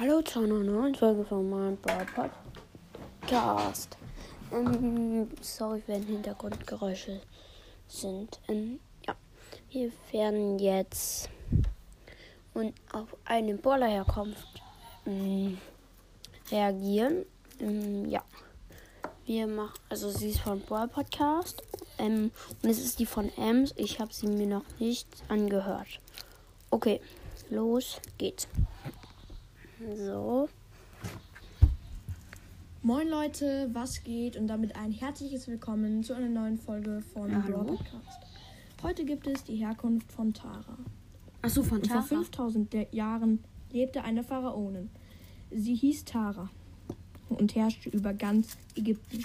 Hallo zu einer neuen Folge von meinem Brawl Podcast. Ähm, sorry, wenn Hintergrundgeräusche sind. Ähm, ja, wir werden jetzt und auf eine Brawler-Herkunft ähm, reagieren. Ähm, ja, wir machen, also sie ist von Brawl Podcast ähm, und es ist die von Ems. Ich habe sie mir noch nicht angehört. Okay, los geht's. So. Moin Leute, was geht? Und damit ein herzliches Willkommen zu einer neuen Folge von Ja, Brawl hallo. Podcast. Heute gibt es die Herkunft von Tara. Achso, von Und vor Tara. 5000 der- Jahren lebte eine Pharaonin. Sie hieß Tara und herrschte über ganz Ägypten.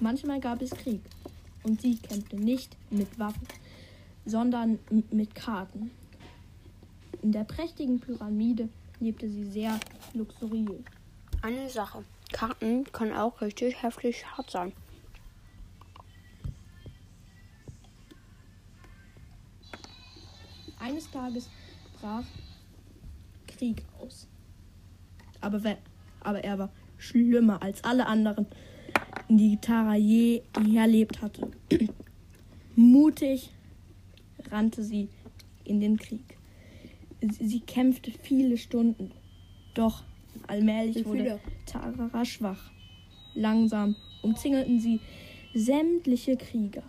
Manchmal gab es Krieg und sie kämpfte nicht mit Waffen, sondern mit Karten. In der prächtigen Pyramide lebte sie sehr luxuriös. Eine Sache. Karten können auch richtig heftig hart sein. Eines Tages brach Krieg aus. Aber, aber er war schlimmer als alle anderen, die Tara je erlebt hatte. Mutig rannte sie in den Krieg. Sie, sie kämpfte viele Stunden, doch allmählich Wie wurde viele? Tara schwach. Langsam umzingelten sie sämtliche Krieger.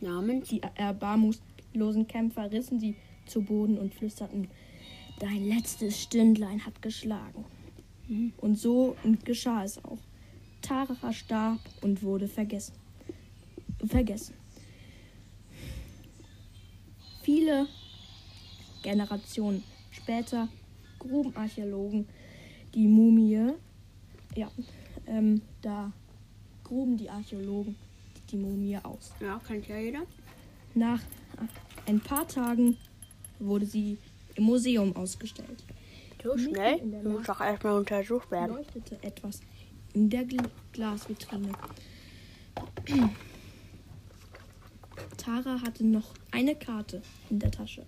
Namens? Die erbarmungslosen Kämpfer rissen sie zu Boden und flüsterten, dein letztes Stündlein hat geschlagen. Und so geschah es auch. Tara starb und wurde vergessen. Vergessen. Viele Generationen später gruben Archäologen die Mumie. Ja, ähm, da gruben die Archäologen die Mumie aus. Ja, kennt ja jeder. Nach ein paar Tagen wurde sie im Museum ausgestellt. So schnell? Du musst doch erstmal untersucht werden. Leuchtete etwas in der Gl Glasvitrine. Tara hatte noch eine Karte in der Tasche.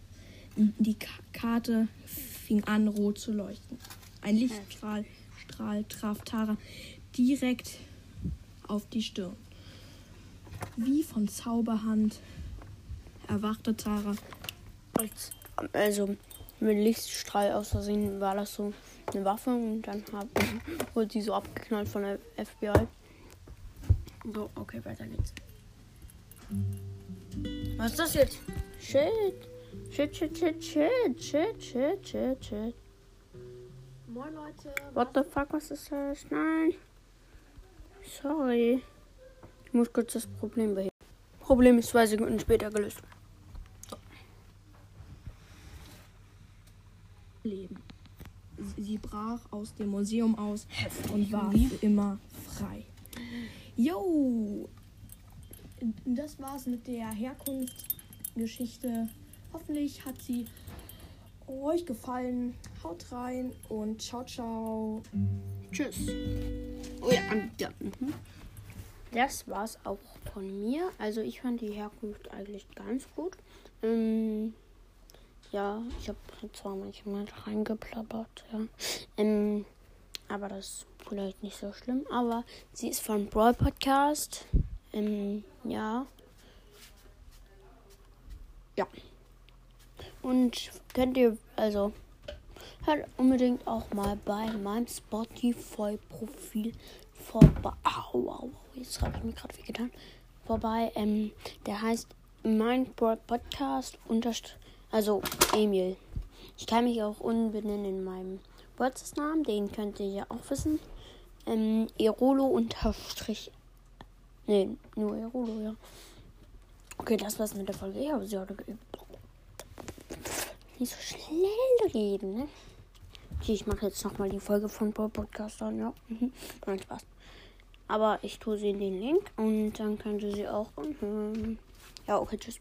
Die Ka Karte fing an rot zu leuchten. Ein Lichtstrahl Strahl traf Tara direkt auf die Stirn. Wie von Zauberhand erwachte Tara Als, also mit Lichtstrahl aus Versehen war das so eine Waffe und dann hab, wurde sie so abgeknallt von der FBI. So, okay, weiter geht's. Was ist das jetzt? Shit. Shit, shit, shit, shit, shit, shit, shit, shit. Moin Leute, What the fuck, was ist das? Nein. Sorry. Ich muss kurz das Problem beheben. Problem ist zwei Sekunden später gelöst. Leben. Sie- brach aus dem Museum aus und war für immer frei. Jo! Das war's mit der Herkunftsgeschichte. Hoffentlich hat sie euch gefallen. Haut rein und ciao, ciao. Tschüss. Oh ja, ja. Mhm. Das war's auch von mir. Also ich fand die Herkunft eigentlich ganz gut. Ähm, ja, ich habe zwar manchmal reingeplappert, ja. Ähm, aber das ist vielleicht nicht so schlimm. Aber sie ist von Brawl Podcast. Ähm, ja. Ja. Und könnt ihr, also, hört unbedingt auch mal bei meinem Spotify-Profil vorbei. Au, au, au, jetzt habe ich mir gerade wehgetan. Vorbei, ähm, der heißt Bro- Podcast also Emil. Ich kann mich auch umbenennen in meinem Namen, den könnt ihr ja auch wissen. Ähm, Erolo unterstrich. Nee, nur Erolo, ja. Okay, das war's mit der Folge. Ich habe sie heute geübt. Nicht so schnell reden, ne? Okay, ich mache jetzt nochmal die Folge von Paul Podcast an, ja. Mhm. Nein, Spaß. Aber ich tue sie in den Link und dann könnt ihr sie auch. Ja, okay, tschüss.